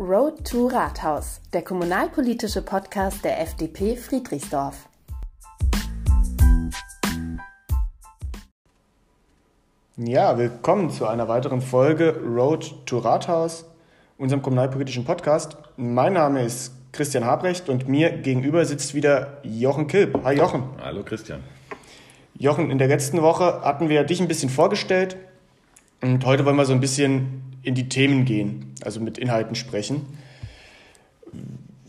Road to Rathaus, der kommunalpolitische Podcast der FDP Friedrichsdorf. Ja, willkommen zu einer weiteren Folge Road to Rathaus, unserem kommunalpolitischen Podcast. Mein Name ist Christian Habrecht und mir gegenüber sitzt wieder Jochen Kilp. Hi Jochen. Hallo Christian. Jochen, in der letzten Woche hatten wir dich ein bisschen vorgestellt und heute wollen wir so ein bisschen in die Themen gehen, also mit Inhalten sprechen.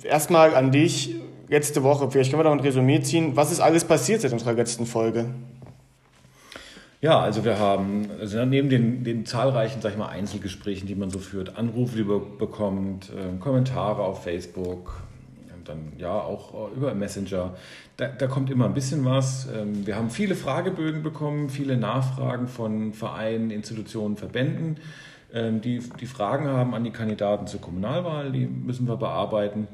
Erstmal an dich, letzte Woche, vielleicht können wir da ein Resümee ziehen. Was ist alles passiert seit unserer letzten Folge? Ja, also wir haben also neben den, den zahlreichen, sag ich mal, Einzelgesprächen, die man so führt, Anrufe, die man bekommt, äh, Kommentare auf Facebook, dann ja auch über Messenger. Da, da, kommt immer ein bisschen was. Ähm, wir haben viele Fragebögen bekommen, viele Nachfragen von Vereinen, Institutionen, Verbänden, die, die Fragen haben an die Kandidaten zur Kommunalwahl, die müssen wir bearbeiten.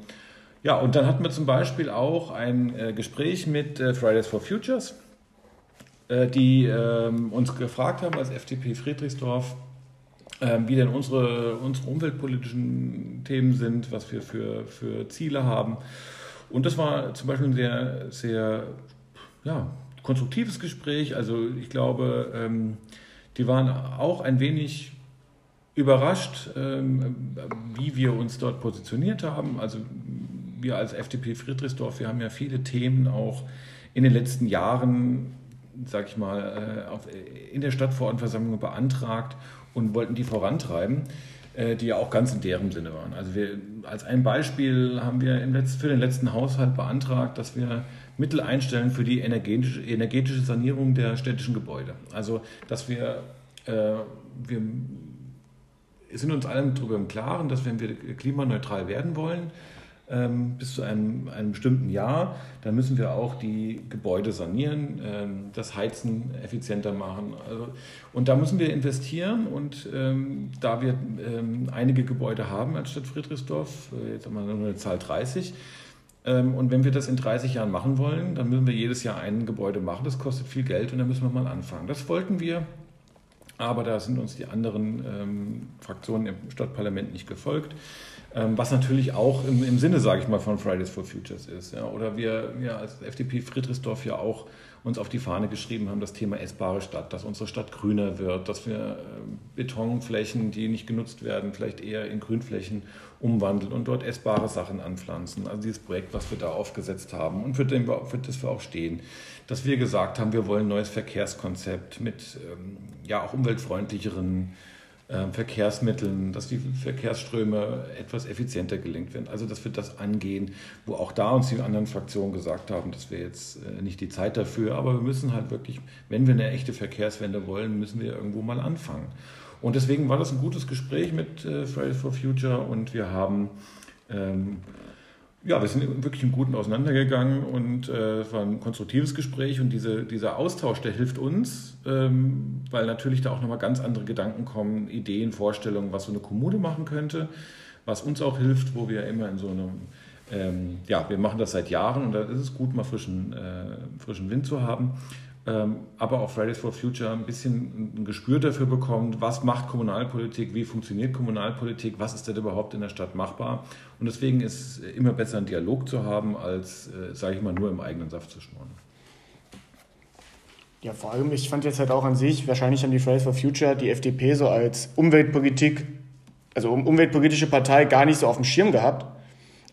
Ja, und dann hatten wir zum Beispiel auch ein äh, Gespräch mit äh, Fridays for Futures, äh, die ähm, uns gefragt haben als FDP Friedrichsdorf, ähm, wie denn unsere, unsere umweltpolitischen Themen sind, was wir für, für Ziele haben. Und das war zum Beispiel ein sehr, sehr ja, konstruktives Gespräch. Also ich glaube, ähm, die waren auch ein wenig überrascht, ähm, wie wir uns dort positioniert haben. Also wir als FDP Friedrichsdorf, wir haben ja viele Themen auch in den letzten Jahren, sag ich mal, äh, in der Stadtverordnetenversammlung beantragt und wollten die vorantreiben, äh, die ja auch ganz in deren Sinne waren. Also wir, als ein Beispiel haben wir für den letzten Haushalt beantragt, dass wir Mittel einstellen für die energetische, Sanierung der städtischen Gebäude. Also dass wir, äh, wir sind uns allen darüber im Klaren, dass wenn wir klimaneutral werden wollen, ähm, bis zu einem, einem bestimmten Jahr. Dann müssen wir auch die Gebäude sanieren, ähm, das Heizen effizienter machen. Also, und da müssen wir investieren. Und ähm, da wir ähm, einige Gebäude haben als Stadt Friedrichsdorf, äh, jetzt haben wir nur eine Zahl 30, ähm, und wenn wir das in 30 Jahren machen wollen, dann müssen wir jedes Jahr ein Gebäude machen. Das kostet viel Geld und dann müssen wir mal anfangen. Das wollten wir, aber da sind uns die anderen ähm, Fraktionen im Stadtparlament nicht gefolgt. Ähm, was natürlich auch im, im Sinne, sage ich mal, von Fridays for Futures ist. Ja. Oder wir, wir als FDP Friedrichsdorf ja auch uns auf die Fahne geschrieben haben, das Thema essbare Stadt, dass unsere Stadt grüner wird, dass wir äh, Betonflächen, die nicht genutzt werden, vielleicht eher in Grünflächen umwandeln und dort essbare Sachen anpflanzen. Also dieses Projekt, was wir da aufgesetzt haben und für, den, für das wir auch stehen. Dass wir gesagt haben, wir wollen ein neues Verkehrskonzept mit ähm, ja auch umweltfreundlicheren ähm, Verkehrsmitteln, dass die Verkehrsströme etwas effizienter gelenkt werden. Also dass wir das angehen, wo auch da uns die anderen Fraktionen gesagt haben, dass wir jetzt äh, nicht die Zeit dafür, aber wir müssen halt wirklich, wenn wir eine echte Verkehrswende wollen, müssen wir irgendwo mal anfangen. Und deswegen war das ein gutes Gespräch mit äh, Fridays for Future und wir haben ähm, ja, wir sind wirklich im Guten auseinandergegangen und äh, es war ein konstruktives Gespräch und diese, dieser Austausch, der hilft uns, ähm, weil natürlich da auch nochmal ganz andere Gedanken kommen, Ideen, Vorstellungen, was so eine Kommune machen könnte, was uns auch hilft, wo wir immer in so einem, ähm, ja, wir machen das seit Jahren und da ist es gut, mal frischen, äh, frischen Wind zu haben aber auch Fridays for Future ein bisschen ein Gespür dafür bekommt, was macht Kommunalpolitik, wie funktioniert Kommunalpolitik, was ist denn überhaupt in der Stadt machbar. Und deswegen ist es immer besser, einen Dialog zu haben, als, äh, sage ich mal, nur im eigenen Saft zu schmoren. Ja, vor allem, ich fand jetzt halt auch an sich, wahrscheinlich haben die Fridays for Future die FDP so als Umweltpolitik, also umweltpolitische Partei gar nicht so auf dem Schirm gehabt.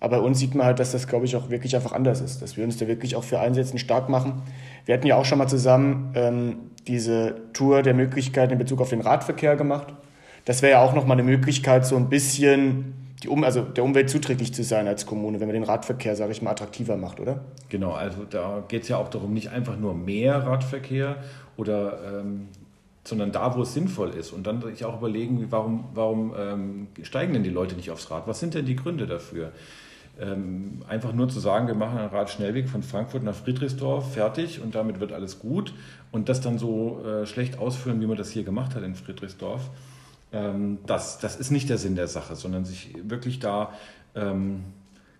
Aber bei uns sieht man halt, dass das, glaube ich, auch wirklich einfach anders ist, dass wir uns da wirklich auch für Einsätzen stark machen. Wir hatten ja auch schon mal zusammen ähm, diese Tour der Möglichkeiten in Bezug auf den Radverkehr gemacht. Das wäre ja auch nochmal eine Möglichkeit, so ein bisschen die um, also der Umwelt zuträglich zu sein als Kommune, wenn man den Radverkehr, sage ich mal, attraktiver macht, oder? Genau, also da geht es ja auch darum, nicht einfach nur mehr Radverkehr oder ähm, sondern da, wo es sinnvoll ist. Und dann sich auch überlegen, warum, warum ähm, steigen denn die Leute nicht aufs Rad? Was sind denn die Gründe dafür? Ähm, einfach nur zu sagen, wir machen einen Radschnellweg von Frankfurt nach Friedrichsdorf, fertig und damit wird alles gut und das dann so äh, schlecht ausführen, wie man das hier gemacht hat in Friedrichsdorf, ähm, das, das ist nicht der Sinn der Sache, sondern sich wirklich da ähm,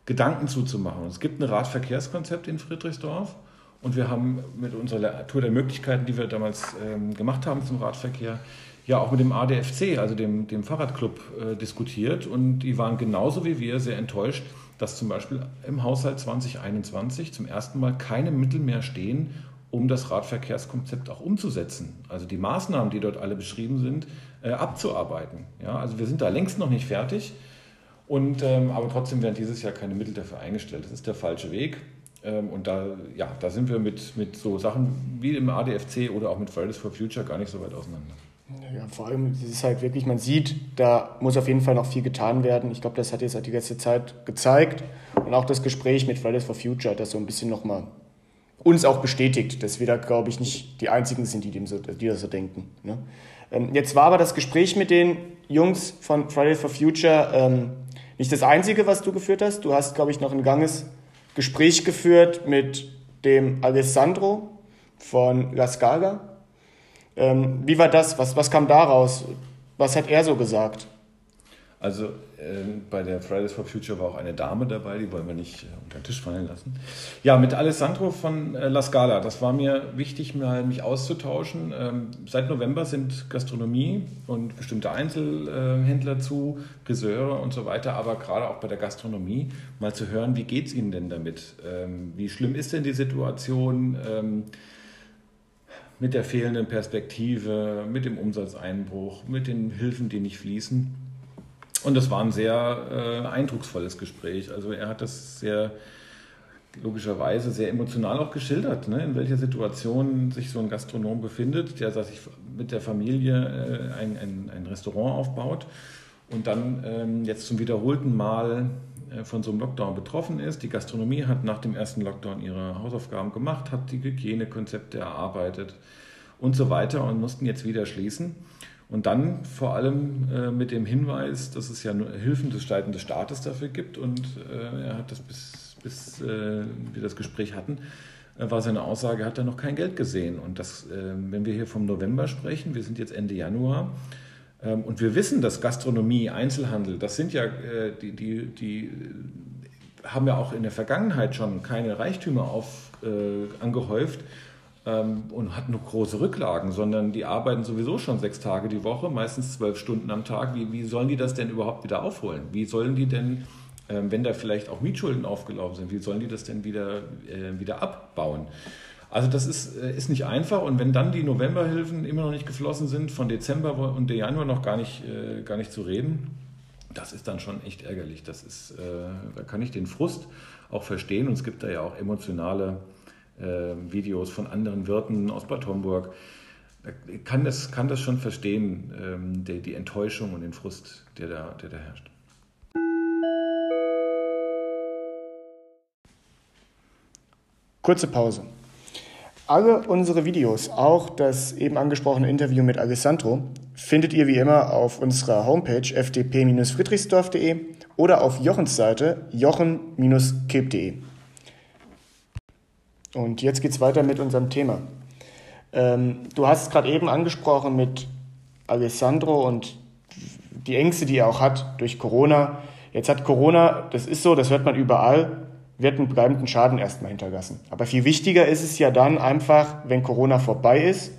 Gedanken zuzumachen. Es gibt ein Radverkehrskonzept in Friedrichsdorf und wir haben mit unserer Tour der Möglichkeiten, die wir damals ähm, gemacht haben zum Radverkehr, ja auch mit dem ADFC, also dem, dem Fahrradclub, äh, diskutiert und die waren genauso wie wir sehr enttäuscht, dass zum Beispiel im Haushalt 2021 zum ersten Mal keine Mittel mehr stehen, um das Radverkehrskonzept auch umzusetzen. Also die Maßnahmen, die dort alle beschrieben sind, äh, abzuarbeiten. Ja, also wir sind da längst noch nicht fertig. Und, ähm, aber trotzdem werden dieses Jahr keine Mittel dafür eingestellt. Das ist der falsche Weg. Ähm, und da, ja, da sind wir mit, mit so Sachen wie im ADFC oder auch mit Fridays for Future gar nicht so weit auseinander. Ja, vor allem, ist halt wirklich, man sieht, da muss auf jeden Fall noch viel getan werden. Ich glaube, das hat jetzt halt die letzte Zeit gezeigt. Und auch das Gespräch mit Fridays for Future hat das so ein bisschen nochmal uns auch bestätigt, dass wir da, glaube ich, nicht die Einzigen sind, die, dem so, die das so denken. Ne? Ähm, jetzt war aber das Gespräch mit den Jungs von Fridays for Future ähm, nicht das Einzige, was du geführt hast. Du hast, glaube ich, noch ein ganges Gespräch geführt mit dem Alessandro von La Scala. Ähm, wie war das? Was, was kam daraus? Was hat er so gesagt? Also äh, bei der Fridays for Future war auch eine Dame dabei, die wollen wir nicht äh, unter den Tisch fallen lassen. Ja, mit Alessandro von äh, La Scala, das war mir wichtig, mal mich auszutauschen. Ähm, seit November sind Gastronomie und bestimmte Einzelhändler zu, Friseure und so weiter, aber gerade auch bei der Gastronomie mal zu hören, wie geht es Ihnen denn damit? Ähm, wie schlimm ist denn die Situation? Mit der fehlenden Perspektive, mit dem Umsatzeinbruch, mit den Hilfen, die nicht fließen. Und das war ein sehr äh, eindrucksvolles Gespräch. Also er hat das sehr logischerweise sehr emotional auch geschildert, ne, in welcher Situation sich so ein Gastronom befindet, der sich mit der Familie äh, ein, ein, ein, Restaurant aufbaut und dann ähm, jetzt zum wiederholten Mal von so einem Lockdown betroffen ist. Die Gastronomie hat nach dem ersten Lockdown ihre Hausaufgaben gemacht, hat die Hygienekonzepte erarbeitet und so weiter und mussten jetzt wieder schließen. Und dann vor allem äh, mit dem Hinweis, dass es ja Hilfen des Seiten des Staates dafür gibt. Und äh, er hat das bis, bis äh, wir das Gespräch hatten, äh, war seine Aussage, hat er noch kein Geld gesehen. Und das, äh, wenn wir hier vom November sprechen, wir sind jetzt Ende Januar, und wir wissen, dass Gastronomie, Einzelhandel, das sind ja äh, die, die, die haben ja auch in der Vergangenheit schon keine Reichtümer auf, angehäuft ähm, und hat nur große Rücklagen, sondern die arbeiten sowieso schon sechs Tage die Woche, meistens zwölf Stunden am Tag. Wie, wie sollen die das denn überhaupt wieder aufholen? Wie sollen die denn, ähm, wenn da vielleicht auch Mietschulden aufgelaufen sind, wie sollen die das denn wieder, äh, wieder abbauen? Also das ist, äh, ist nicht einfach und wenn dann die Novemberhilfen immer noch nicht geflossen sind, von Dezember und der Januar noch gar nicht, äh, gar nicht zu reden, das ist dann schon echt ärgerlich. Das ist, äh, da kann ich den Frust auch verstehen und es gibt da ja auch emotionale äh, Videos von anderen Wirten aus Bad Homburg. Ich kann das, kann das schon verstehen, ähm, die, die Enttäuschung und den Frust, der da, der da herrscht. Kurze Pause. Alle unsere Videos, auch das eben angesprochene Interview mit Alessandro, findet ihr wie immer auf unserer Homepage fdp-friedrichsdorf.de oder auf Jochens Seite jochen-kilp.de. Und jetzt geht es weiter mit unserem Thema. Ähm, du hast es gerade eben angesprochen mit Alessandro und die Ängste, die er auch hat durch Corona. Jetzt hat Corona, das ist so, das hört man überall, wird einen bleibenden Schaden erstmal hinterlassen. Aber viel wichtiger ist es ja dann einfach, wenn Corona vorbei ist,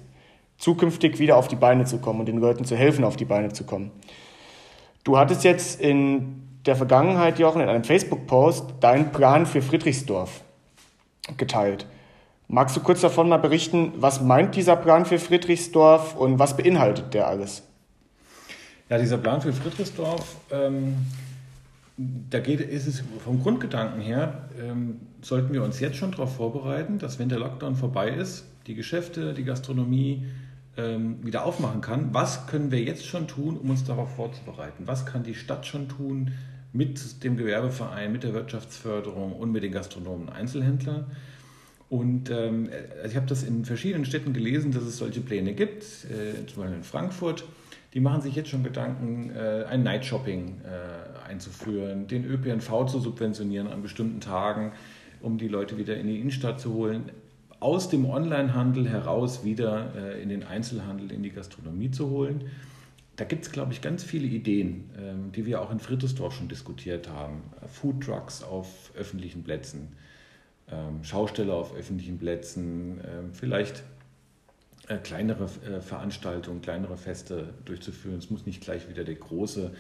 zukünftig wieder auf die Beine zu kommen und den Leuten zu helfen, auf die Beine zu kommen. Du hattest jetzt in der Vergangenheit, Jochen, in einem Facebook-Post deinen Plan für Friedrichsdorf geteilt. Magst du kurz davon mal berichten, was meint dieser Plan für Friedrichsdorf und was beinhaltet der alles? Ja, dieser Plan für Friedrichsdorf, ähm, da geht, ist es vom Grundgedanken her, ähm, sollten wir uns jetzt schon darauf vorbereiten, dass wenn der Lockdown vorbei ist, die Geschäfte, die Gastronomie ähm, wieder aufmachen kann. Was können wir jetzt schon tun, um uns darauf vorzubereiten? Was kann die Stadt schon tun mit dem Gewerbeverein, mit der Wirtschaftsförderung und mit den Gastronomen Einzelhändlern? Und ähm, also ich habe das in verschiedenen Städten gelesen, dass es solche Pläne gibt, äh, zum Beispiel in Frankfurt. Die machen sich jetzt schon Gedanken, äh, ein Night-Shopping äh, einzuführen, den ÖPNV zu subventionieren an bestimmten Tagen, um die Leute wieder in die Innenstadt zu holen, aus dem Onlinehandel heraus wieder äh, in den Einzelhandel, in die Gastronomie zu holen. Da gibt es, glaube ich, ganz viele Ideen, ähm, die wir auch in Frittesdorf schon diskutiert haben. Food Trucks auf öffentlichen Plätzen ähm, Schausteller auf öffentlichen Plätzen, ähm, vielleicht äh, kleinere äh, Veranstaltungen, kleinere Feste durchzuführen. Es muss nicht gleich wieder der große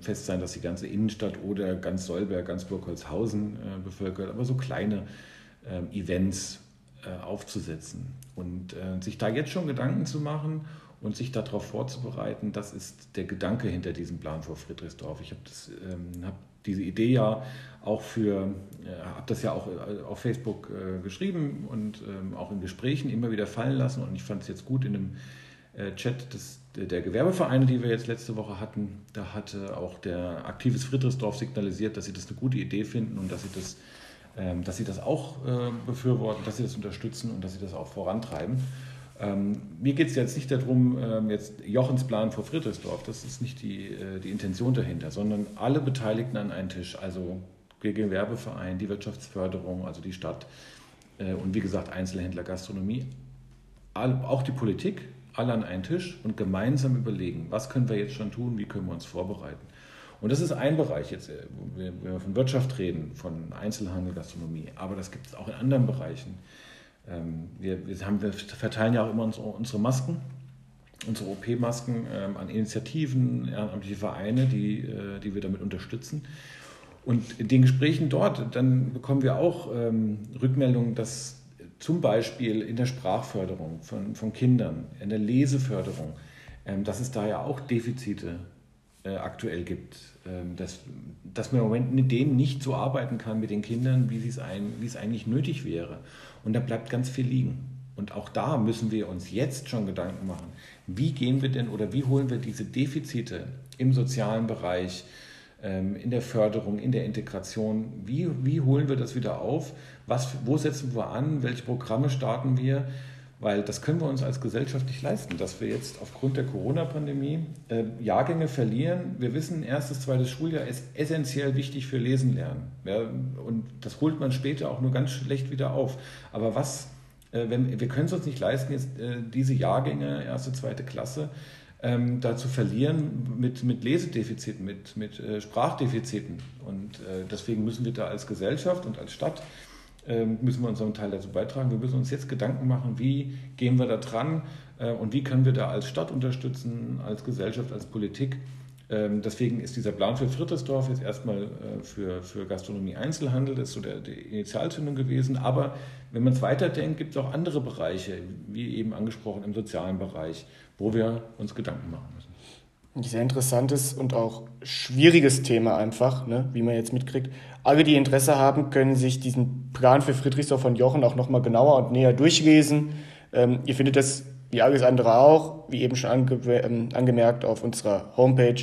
Fest sein, dass die ganze Innenstadt oder ganz Solberg, ganz Burgholzhausen äh, bevölkert, aber so kleine ähm, Events aufzusetzen und sich da jetzt schon Gedanken zu machen und sich darauf vorzubereiten, das ist der Gedanke hinter diesem Plan vor Friedrichsdorf. Ich habe ähm, hab diese Idee ja auch für, äh, habe das ja auch äh, auf Facebook äh, geschrieben und ähm, auch in Gesprächen immer wieder fallen lassen und ich fand es jetzt gut in äh, Chat des, der Gewerbevereine, die wir jetzt letzte Woche hatten, da hatte auch der Aktives Friedrichsdorf signalisiert, dass sie das eine gute Idee finden und dass sie das, ähm, dass sie das auch äh, befürworten, dass sie das unterstützen und dass sie das auch vorantreiben. Ähm, mir geht es jetzt nicht darum, ähm, jetzt Jochens Plan vor Friedrichsdorf, das ist nicht die, äh, die Intention dahinter, sondern alle Beteiligten an einen Tisch, also der Gewerbeverein, die Wirtschaftsförderung, also die Stadt äh, und wie gesagt Einzelhändler, Gastronomie, auch die Politik, alle an einen Tisch und gemeinsam überlegen, was können wir jetzt schon tun, wie können wir uns vorbereiten. Und das ist ein Bereich jetzt, äh, wenn wir von Wirtschaft reden, von Einzelhandel, Gastronomie, aber das gibt es auch in anderen Bereichen. Ähm, wir, wir, haben, wir, verteilen ja auch immer unsere, Masken, unsere OP-Masken ähm, an Initiativen, ehrenamtliche Vereine, die, äh, die wir damit unterstützen. Und in den Gesprächen dort, dann bekommen wir auch ähm, Rückmeldungen, dass zum Beispiel in der Sprachförderung von, von Kindern, in der Leseförderung, ähm, dass es da ja auch Defizite äh, aktuell gibt. Ähm, dass, dass man im Moment mit denen nicht so arbeiten kann, mit den Kindern, wie es, ein, wie es eigentlich nötig wäre. Und da bleibt ganz viel liegen. Und auch da müssen wir uns jetzt schon Gedanken machen, wie gehen wir denn oder wie holen wir diese Defizite im sozialen Bereich, in der Förderung, in der Integration, wie, wie holen wir das wieder auf? Was, wo setzen wir an? Welche Programme starten wir? Weil das können wir uns als Gesellschaft nicht leisten, dass wir jetzt aufgrund der Corona-Pandemie äh, Jahrgänge verlieren. Wir wissen, erstes, zweites Schuljahr ist essentiell wichtig für Lesen lernen. Ja, und das holt man später auch nur ganz schlecht wieder auf. Aber was, äh, wenn, wir können es uns nicht leisten, jetzt äh, diese Jahrgänge, erste, zweite Klasse, ähm, da zu verlieren mit, mit Lesedefiziten, mit, mit äh, Sprachdefiziten. Und äh, deswegen müssen wir da als Gesellschaft und als Stadt ähm, müssen wir unseren Teil dazu beitragen. Wir müssen uns jetzt Gedanken machen, wie gehen wir da dran äh, und wie können wir da als Stadt unterstützen, als Gesellschaft, als Politik. Ähm, deswegen ist dieser Plan für Friedrichsdorf jetzt erstmal äh, für, für Gastronomie Einzelhandel, das ist so der, die Initialzündung gewesen. Aber wenn man es weiterdenkt, gibt es auch andere Bereiche, wie eben angesprochen im sozialen Bereich, wo wir uns Gedanken machen müssen. Ein sehr interessantes und auch schwieriges Thema einfach, ne, wie man jetzt mitkriegt. Alle, die Interesse haben, können sich diesen Plan für Friedrichsdorf von Jochen auch nochmal genauer und näher durchlesen. Ähm, ihr findet das wie alles andere auch, wie eben schon ange ähm, angemerkt, auf unserer Homepage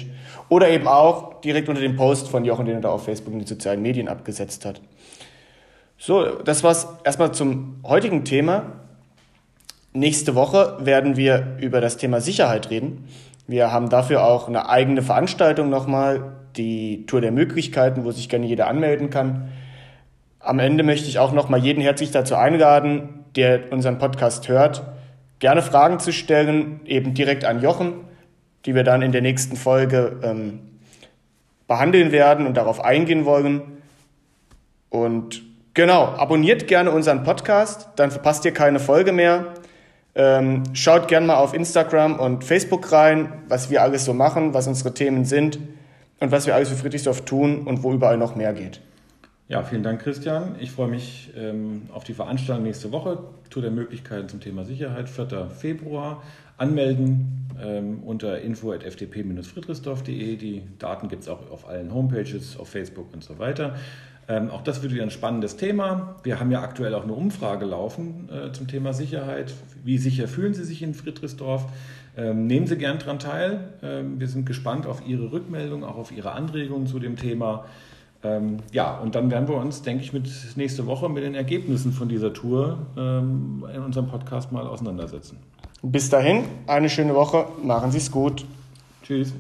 oder eben auch direkt unter dem Post von Jochen, den er da auf Facebook in den sozialen Medien abgesetzt hat. So, das war's erstmal zum heutigen Thema. Nächste Woche werden wir über das Thema Sicherheit reden. Wir haben dafür auch eine eigene Veranstaltung nochmal, die Tour der Möglichkeiten, wo sich gerne jeder anmelden kann. Am Ende möchte ich auch nochmal jeden herzlich dazu einladen, der unseren Podcast hört, gerne Fragen zu stellen, eben direkt an Jochen, die wir dann in der nächsten Folge ähm, behandeln werden und darauf eingehen wollen. Und genau, abonniert gerne unseren Podcast, dann verpasst ihr keine Folge mehr. Ähm, schaut gerne mal auf Instagram und Facebook rein, was wir alles so machen, was unsere Themen sind und was wir alles für Friedrichsdorf tun und wo überall noch mehr geht. Ja, vielen Dank, Christian. Ich freue mich ähm, auf die Veranstaltung nächste Woche. Tour der Möglichkeiten zum Thema Sicherheit, 4. Februar. Anmelden ähm, unter info.fdp-friedrichsdorf.de. Die Daten gibt es auch auf allen Homepages, auf Facebook und so weiter. Ähm, auch das wird wieder ein spannendes Thema. Wir haben ja aktuell auch eine Umfrage laufen äh, zum Thema Sicherheit. Wie sicher fühlen Sie sich in Friedrichsdorf? Ähm, nehmen Sie gern daran teil. Ähm, wir sind gespannt auf Ihre Rückmeldung, auch auf Ihre Anregungen zu dem Thema. Ähm, ja, und dann werden wir uns, denke ich, mit nächste Woche mit den Ergebnissen von dieser Tour ähm, in unserem Podcast mal auseinandersetzen. Bis dahin, eine schöne Woche. Machen Sie es gut. Tschüss.